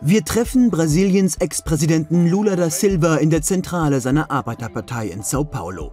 Wir treffen Brasiliens Ex-Präsidenten Lula da Silva in der Zentrale seiner Arbeiterpartei in Sao Paulo.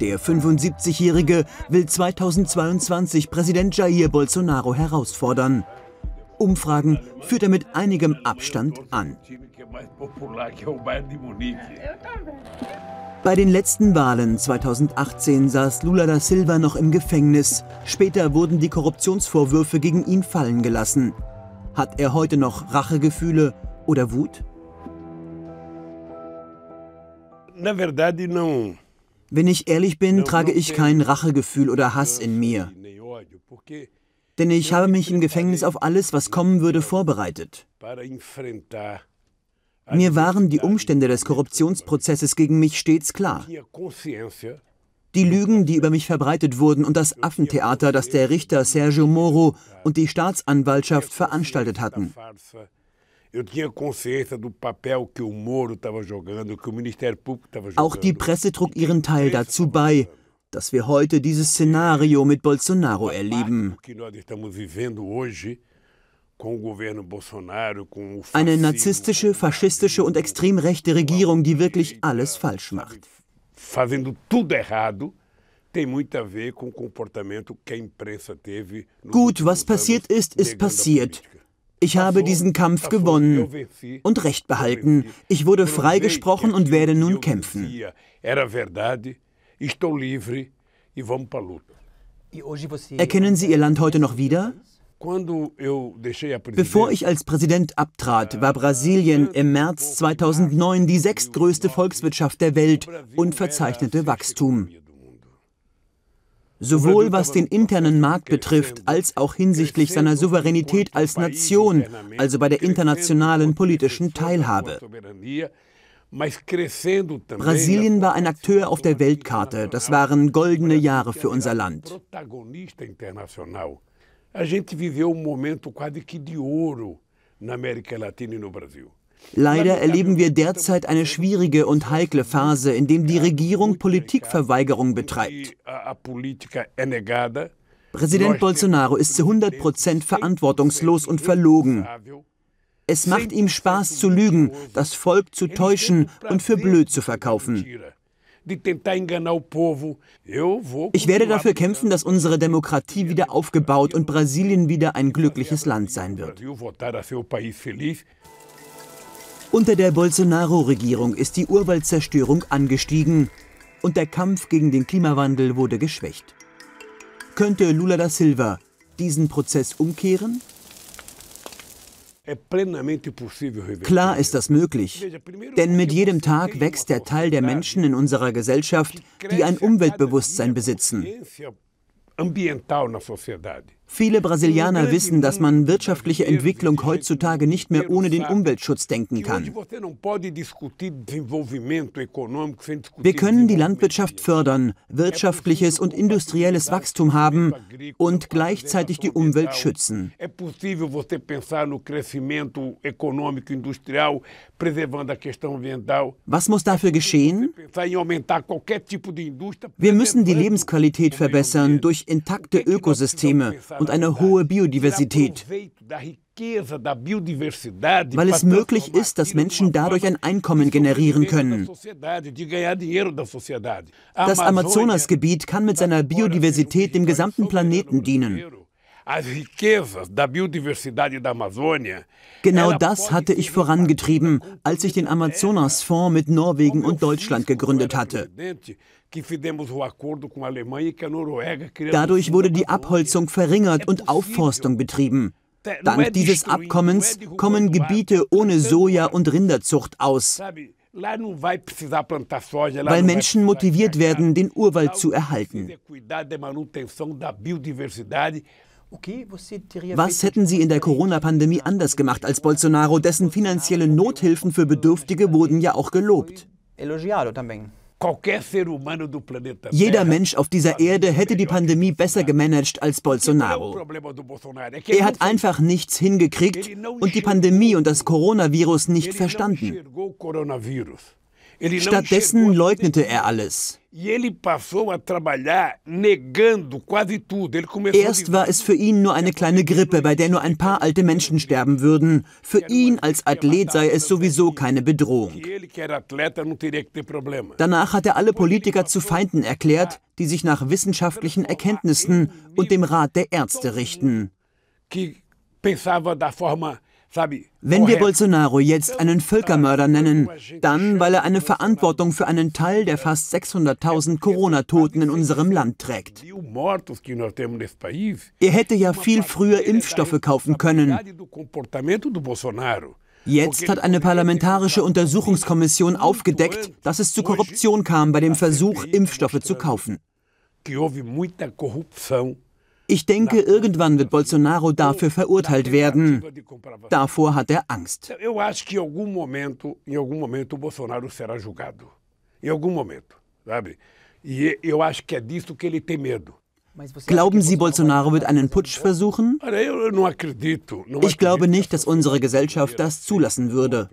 Der 75-Jährige will 2022 Präsident Jair Bolsonaro herausfordern. Umfragen führt er mit einigem Abstand an. Bei den letzten Wahlen 2018 saß Lula da Silva noch im Gefängnis. Später wurden die Korruptionsvorwürfe gegen ihn fallen gelassen. Hat er heute noch Rachegefühle oder Wut? Wenn ich ehrlich bin, trage ich kein Rachegefühl oder Hass in mir. Denn ich habe mich im Gefängnis auf alles, was kommen würde, vorbereitet. Mir waren die Umstände des Korruptionsprozesses gegen mich stets klar. Die Lügen, die über mich verbreitet wurden und das Affentheater, das der Richter Sergio Moro und die Staatsanwaltschaft veranstaltet hatten. Auch die Presse trug ihren Teil dazu bei, dass wir heute dieses Szenario mit Bolsonaro erleben. Eine narzisstische, faschistische und extrem rechte Regierung, die wirklich alles falsch macht. Gut, was passiert ist, ist passiert. Ich habe diesen Kampf gewonnen und Recht behalten. Ich wurde freigesprochen und werde nun kämpfen. Erkennen Sie Ihr Land heute noch wieder? Bevor ich als Präsident abtrat, war Brasilien im März 2009 die sechstgrößte Volkswirtschaft der Welt und verzeichnete Wachstum. Sowohl was den internen Markt betrifft, als auch hinsichtlich seiner Souveränität als Nation, also bei der internationalen politischen Teilhabe. Brasilien war ein Akteur auf der Weltkarte. Das waren goldene Jahre für unser Land. Leider erleben wir derzeit eine schwierige und heikle Phase, in der die Regierung Politikverweigerung betreibt. Präsident Bolsonaro ist zu 100 Prozent verantwortungslos und verlogen. Es macht ihm Spaß zu lügen, das Volk zu täuschen und für blöd zu verkaufen. Ich werde dafür kämpfen, dass unsere Demokratie wieder aufgebaut und Brasilien wieder ein glückliches Land sein wird. Unter der Bolsonaro-Regierung ist die Urwaldzerstörung angestiegen und der Kampf gegen den Klimawandel wurde geschwächt. Könnte Lula da Silva diesen Prozess umkehren? Klar ist das möglich, denn mit jedem Tag wächst der Teil der Menschen in unserer Gesellschaft, die ein Umweltbewusstsein besitzen. Viele Brasilianer wissen, dass man wirtschaftliche Entwicklung heutzutage nicht mehr ohne den Umweltschutz denken kann. Wir können die Landwirtschaft fördern, wirtschaftliches und industrielles Wachstum haben und gleichzeitig die Umwelt schützen. Was muss dafür geschehen? Wir müssen die Lebensqualität verbessern durch intakte Ökosysteme und eine hohe Biodiversität, weil es möglich ist, dass Menschen dadurch ein Einkommen generieren können. Das Amazonasgebiet kann mit seiner Biodiversität dem gesamten Planeten dienen. Genau das hatte ich vorangetrieben, als ich den Amazonasfonds mit Norwegen und Deutschland gegründet hatte. Dadurch wurde die Abholzung verringert und Aufforstung betrieben. Dank dieses Abkommens kommen Gebiete ohne Soja- und Rinderzucht aus, weil Menschen motiviert werden, den Urwald zu erhalten. Was hätten Sie in der Corona-Pandemie anders gemacht als Bolsonaro, dessen finanzielle Nothilfen für Bedürftige wurden ja auch gelobt? Jeder Mensch auf dieser Erde hätte die Pandemie besser gemanagt als Bolsonaro. Er hat einfach nichts hingekriegt und die Pandemie und das Coronavirus nicht verstanden. Stattdessen leugnete er alles. Erst war es für ihn nur eine kleine Grippe, bei der nur ein paar alte Menschen sterben würden. Für ihn als Athlet sei es sowieso keine Bedrohung. Danach hat er alle Politiker zu Feinden erklärt, die sich nach wissenschaftlichen Erkenntnissen und dem Rat der Ärzte richten. Wenn wir Bolsonaro jetzt einen Völkermörder nennen, dann, weil er eine Verantwortung für einen Teil der fast 600.000 Corona-Toten in unserem Land trägt. Er hätte ja viel früher Impfstoffe kaufen können. Jetzt hat eine parlamentarische Untersuchungskommission aufgedeckt, dass es zu Korruption kam bei dem Versuch, Impfstoffe zu kaufen. Ich denke, irgendwann wird Bolsonaro dafür verurteilt werden. Davor hat er Angst. Glauben Sie, Bolsonaro wird einen Putsch versuchen? Ich glaube nicht, dass unsere Gesellschaft das zulassen würde.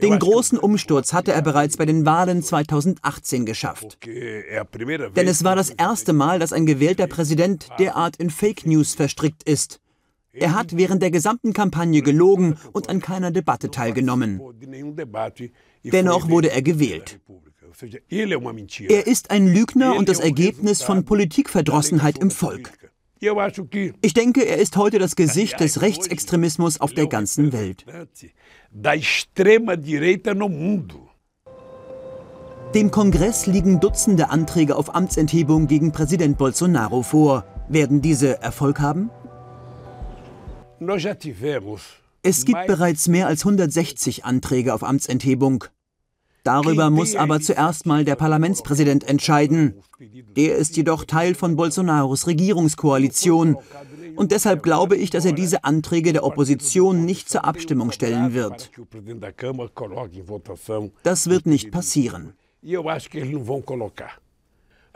Den großen Umsturz hatte er bereits bei den Wahlen 2018 geschafft. Denn es war das erste Mal, dass ein gewählter Präsident derart in Fake News verstrickt ist. Er hat während der gesamten Kampagne gelogen und an keiner Debatte teilgenommen. Dennoch wurde er gewählt. Er ist ein Lügner und das Ergebnis von Politikverdrossenheit im Volk. Ich denke, er ist heute das Gesicht des Rechtsextremismus auf der ganzen Welt. Dem Kongress liegen Dutzende Anträge auf Amtsenthebung gegen Präsident Bolsonaro vor. Werden diese Erfolg haben? Es gibt bereits mehr als 160 Anträge auf Amtsenthebung. Darüber muss aber zuerst mal der Parlamentspräsident entscheiden. Der ist jedoch Teil von Bolsonaros Regierungskoalition. Und deshalb glaube ich, dass er diese Anträge der Opposition nicht zur Abstimmung stellen wird. Das wird nicht passieren.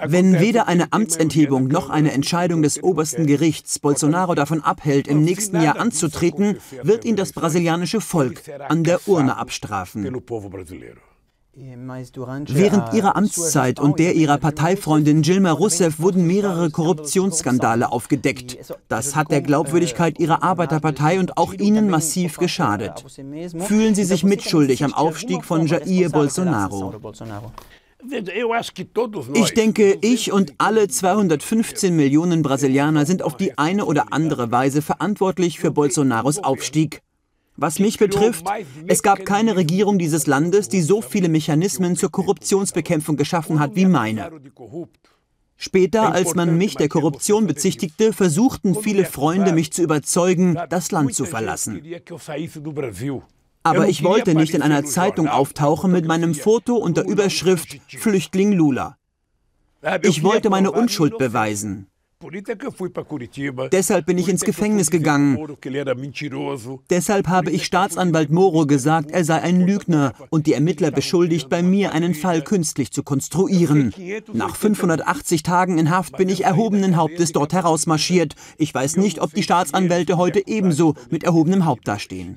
Wenn weder eine Amtsenthebung noch eine Entscheidung des obersten Gerichts Bolsonaro davon abhält, im nächsten Jahr anzutreten, wird ihn das brasilianische Volk an der Urne abstrafen. Während ihrer Amtszeit und der ihrer Parteifreundin Dilma Rousseff wurden mehrere Korruptionsskandale aufgedeckt. Das hat der Glaubwürdigkeit ihrer Arbeiterpartei und auch ihnen massiv geschadet. Fühlen Sie sich mitschuldig am Aufstieg von Jair Bolsonaro? Ich denke, ich und alle 215 Millionen Brasilianer sind auf die eine oder andere Weise verantwortlich für Bolsonaros Aufstieg. Was mich betrifft, es gab keine Regierung dieses Landes, die so viele Mechanismen zur Korruptionsbekämpfung geschaffen hat wie meine. Später, als man mich der Korruption bezichtigte, versuchten viele Freunde, mich zu überzeugen, das Land zu verlassen. Aber ich wollte nicht in einer Zeitung auftauchen mit meinem Foto und der Überschrift Flüchtling Lula. Ich wollte meine Unschuld beweisen. Deshalb bin ich ins Gefängnis gegangen. Deshalb habe ich Staatsanwalt Moro gesagt, er sei ein Lügner und die Ermittler beschuldigt, bei mir einen Fall künstlich zu konstruieren. Nach 580 Tagen in Haft bin ich erhobenen Hauptes dort herausmarschiert. Ich weiß nicht, ob die Staatsanwälte heute ebenso mit erhobenem Haupt dastehen.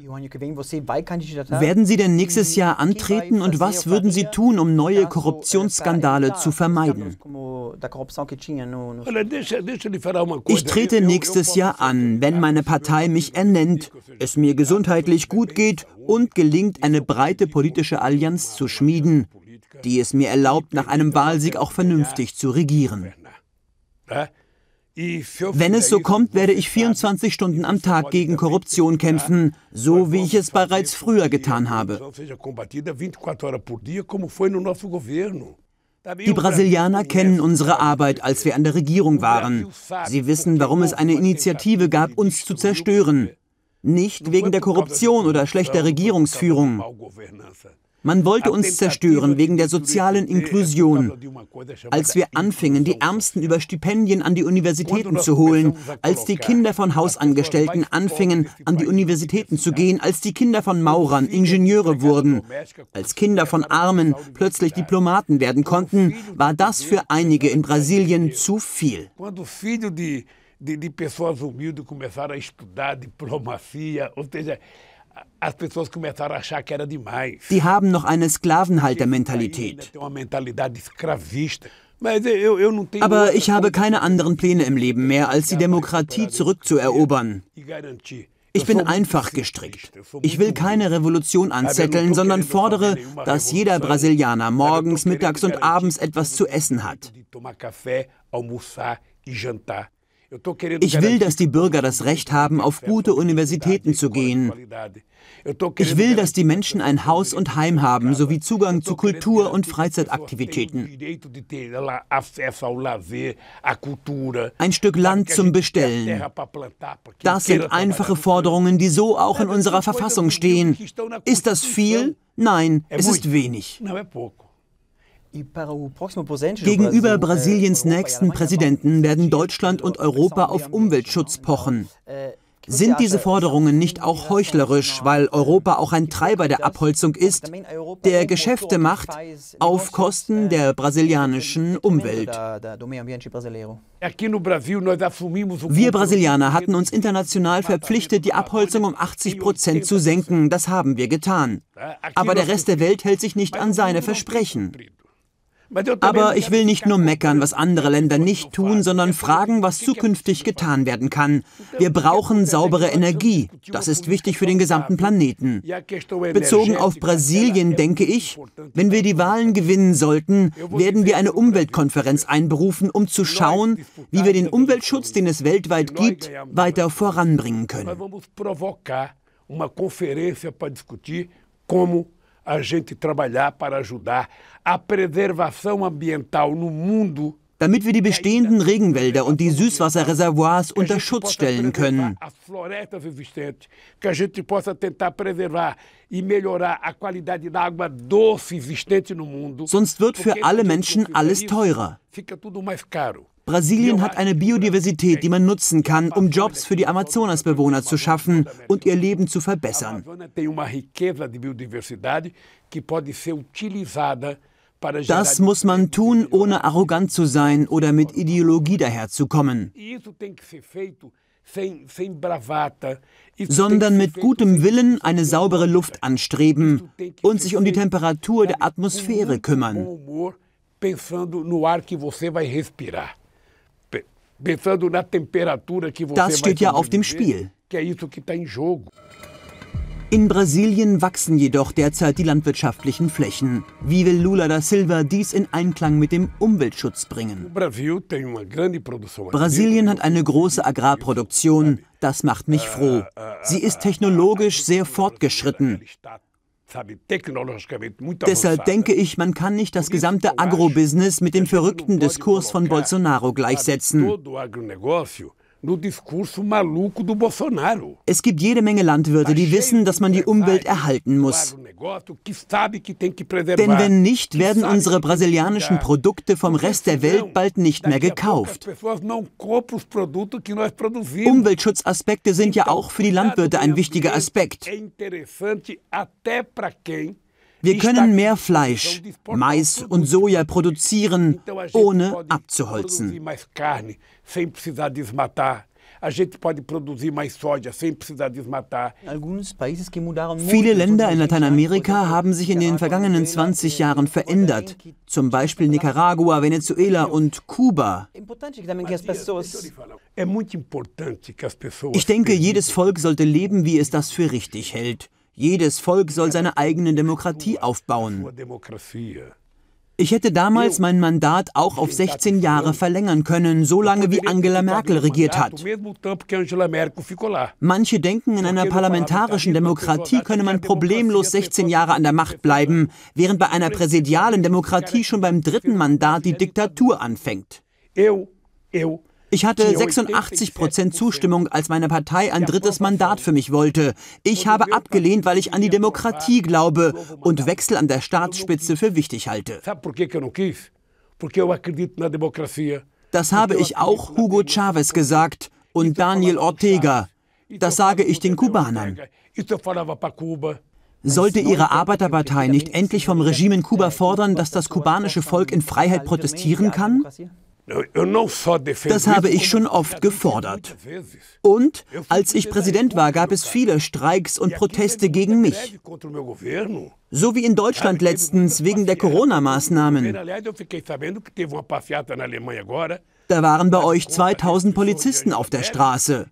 Werden Sie denn nächstes Jahr antreten und was würden Sie tun, um neue Korruptionsskandale zu vermeiden? Ich trete nächstes Jahr an, wenn meine Partei mich ernennt, es mir gesundheitlich gut geht und gelingt, eine breite politische Allianz zu schmieden, die es mir erlaubt, nach einem Wahlsieg auch vernünftig zu regieren. Wenn es so kommt, werde ich 24 Stunden am Tag gegen Korruption kämpfen, so wie ich es bereits früher getan habe. Die Brasilianer kennen unsere Arbeit, als wir an der Regierung waren. Sie wissen, warum es eine Initiative gab, uns zu zerstören. Nicht wegen der Korruption oder schlechter Regierungsführung. Man wollte uns zerstören wegen der sozialen Inklusion. Als wir anfingen, die Ärmsten über Stipendien an die Universitäten zu holen, als die Kinder von Hausangestellten anfingen, an die Universitäten zu gehen, als die Kinder von Maurern Ingenieure wurden, als Kinder von Armen plötzlich Diplomaten werden konnten, war das für einige in Brasilien zu viel. de, de pessoas humildes começaram a estudar diplomacia, ou seja, Die haben noch eine Sklavenhaltermentalität. Aber ich habe keine anderen Pläne im Leben mehr, als die Demokratie zurückzuerobern. Ich bin einfach gestrickt. Ich will keine Revolution anzetteln, sondern fordere, dass jeder Brasilianer morgens, mittags und abends etwas zu essen hat. Ich will, dass die Bürger das Recht haben, auf gute Universitäten zu gehen. Ich will, dass die Menschen ein Haus und Heim haben, sowie Zugang zu Kultur- und Freizeitaktivitäten. Ein Stück Land zum Bestellen. Das sind einfache Forderungen, die so auch in unserer Verfassung stehen. Ist das viel? Nein, es ist wenig. Gegenüber Brasiliens nächsten Präsidenten werden Deutschland und Europa auf Umweltschutz pochen. Sind diese Forderungen nicht auch heuchlerisch, weil Europa auch ein Treiber der Abholzung ist, der Geschäfte macht auf Kosten der brasilianischen Umwelt? Wir Brasilianer hatten uns international verpflichtet, die Abholzung um 80 Prozent zu senken. Das haben wir getan. Aber der Rest der Welt hält sich nicht an seine Versprechen. Aber ich will nicht nur meckern, was andere Länder nicht tun, sondern fragen, was zukünftig getan werden kann. Wir brauchen saubere Energie. Das ist wichtig für den gesamten Planeten. Bezogen auf Brasilien denke ich, wenn wir die Wahlen gewinnen sollten, werden wir eine Umweltkonferenz einberufen, um zu schauen, wie wir den Umweltschutz, den es weltweit gibt, weiter voranbringen können. Uma conferência para discutir como a gente trabalhar para ajudar a preservação ambiental no mundo. Damit wir die bestehenden Regenwälder und die Süßwasserreservoirs unter Schutz stellen können. Sonst wird für alle Menschen alles teurer. Brasilien hat eine Biodiversität, die man nutzen kann, um Jobs für die Amazonasbewohner zu schaffen und ihr Leben zu verbessern. Das muss man tun, ohne arrogant zu sein oder mit Ideologie daherzukommen, sondern mit gutem Willen eine saubere Luft anstreben und sich um die Temperatur der Atmosphäre kümmern. Das steht ja auf dem Spiel. In Brasilien wachsen jedoch derzeit die landwirtschaftlichen Flächen. Wie will Lula da Silva dies in Einklang mit dem Umweltschutz bringen? Brasilien hat eine große Agrarproduktion. Das macht mich froh. Sie ist technologisch sehr fortgeschritten. Deshalb denke ich, man kann nicht das gesamte Agrobusiness mit dem verrückten Diskurs von Bolsonaro gleichsetzen. Es gibt jede Menge Landwirte, die wissen, dass man die Umwelt erhalten muss. Denn wenn nicht, werden unsere brasilianischen Produkte vom Rest der Welt bald nicht mehr gekauft. Umweltschutzaspekte sind ja auch für die Landwirte ein wichtiger Aspekt. Wir können mehr Fleisch, Mais und Soja produzieren, ohne abzuholzen. Viele Länder in Lateinamerika haben sich in den vergangenen 20 Jahren verändert, zum Beispiel Nicaragua, Venezuela und Kuba. Ich denke, jedes Volk sollte leben, wie es das für richtig hält. Jedes Volk soll seine eigene Demokratie aufbauen. Ich hätte damals mein Mandat auch auf 16 Jahre verlängern können, so lange wie Angela Merkel regiert hat. Manche denken, in einer parlamentarischen Demokratie könne man problemlos 16 Jahre an der Macht bleiben, während bei einer präsidialen Demokratie schon beim dritten Mandat die Diktatur anfängt. Ich hatte 86 Prozent Zustimmung, als meine Partei ein drittes Mandat für mich wollte. Ich habe abgelehnt, weil ich an die Demokratie glaube und Wechsel an der Staatsspitze für wichtig halte. Das habe ich auch Hugo Chavez gesagt und Daniel Ortega. Das sage ich den Kubanern. Sollte Ihre Arbeiterpartei nicht endlich vom Regime in Kuba fordern, dass das kubanische Volk in Freiheit protestieren kann? Das habe ich schon oft gefordert. Und als ich Präsident war, gab es viele Streiks und Proteste gegen mich. So wie in Deutschland letztens wegen der Corona-Maßnahmen. Da waren bei euch 2000 Polizisten auf der Straße.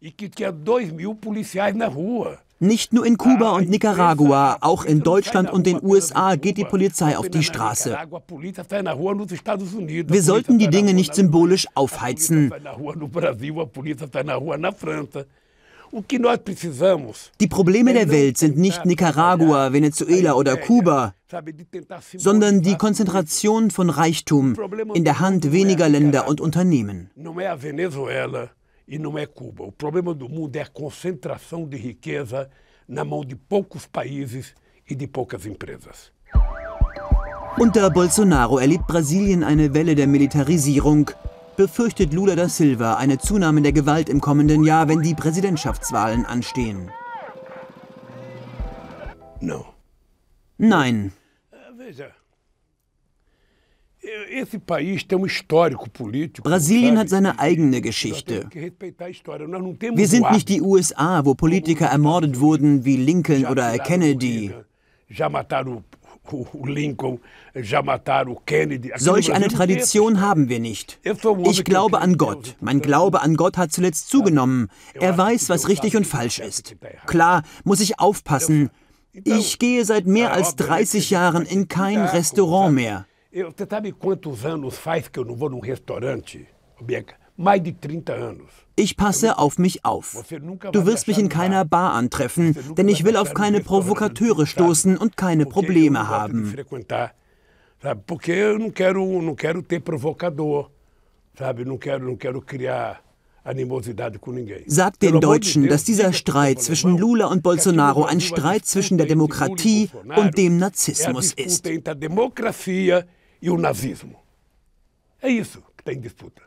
Nicht nur in Kuba und Nicaragua, auch in Deutschland und den USA geht die Polizei auf die Straße. Wir sollten die Dinge nicht symbolisch aufheizen. Die Probleme der Welt sind nicht Nicaragua, Venezuela oder Kuba, sondern die Konzentration von Reichtum in der Hand weniger Länder und Unternehmen. E não é Cuba. O problema do mundo é a concentração de riqueza na mão de poucos países e de poucas empresas. Unter Bolsonaro erlebt Brasilien eine Welle der Militarisierung. Befürchtet Lula da Silva eine Zunahme der Gewalt im kommenden Jahr, wenn die Präsidentschaftswahlen anstehen? No. Nein. Brasilien hat seine eigene Geschichte. Wir sind nicht die USA, wo Politiker ermordet wurden wie Lincoln oder Kennedy. Solch eine Tradition haben wir nicht. Ich glaube an Gott. Mein Glaube an Gott hat zuletzt zugenommen. Er weiß, was richtig und falsch ist. Klar, muss ich aufpassen. Ich gehe seit mehr als 30 Jahren in kein Restaurant mehr. Você sabe quantos anos faz que eu não vou num restaurante, Bianca? Mais de 30 anos. Ich passe auf mich auf. Du wirst mich in keiner Bar antreffen, denn ich will auf keine Provokateure stoßen und keine Probleme haben. Porque eu não quero, não quero ter provocador, sabe? Não quero, não quero criar Sagt den Deutschen, dass dieser Streit zwischen Lula und Bolsonaro ein Streit zwischen der Demokratie und dem Narzissmus ist e o nazismo. É isso que está em disputa.